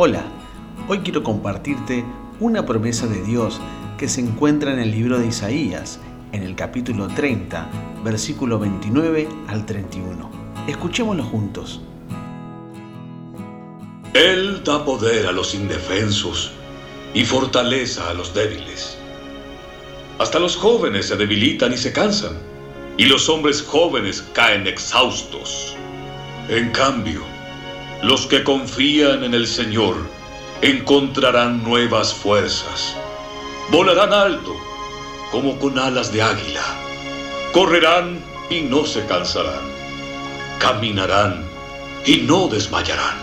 Hola, hoy quiero compartirte una promesa de Dios que se encuentra en el libro de Isaías, en el capítulo 30, versículo 29 al 31. Escuchémoslo juntos. Él da poder a los indefensos y fortaleza a los débiles. Hasta los jóvenes se debilitan y se cansan, y los hombres jóvenes caen exhaustos. En cambio, los que confían en el Señor encontrarán nuevas fuerzas. Volarán alto como con alas de águila. Correrán y no se cansarán. Caminarán y no desmayarán.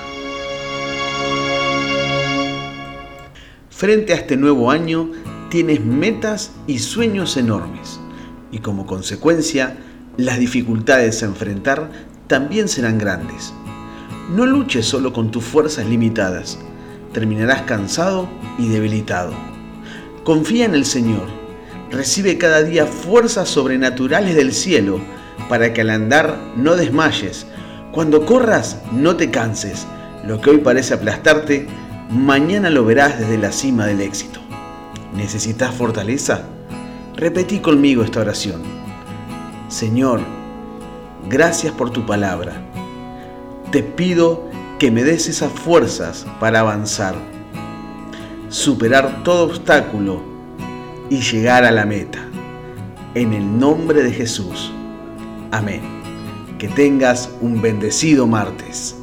Frente a este nuevo año tienes metas y sueños enormes y como consecuencia las dificultades a enfrentar también serán grandes. No luches solo con tus fuerzas limitadas, terminarás cansado y debilitado. Confía en el Señor, recibe cada día fuerzas sobrenaturales del cielo para que al andar no desmayes, cuando corras no te canses, lo que hoy parece aplastarte, mañana lo verás desde la cima del éxito. ¿Necesitas fortaleza? Repetí conmigo esta oración. Señor, gracias por tu palabra. Te pido que me des esas fuerzas para avanzar, superar todo obstáculo y llegar a la meta. En el nombre de Jesús. Amén. Que tengas un bendecido martes.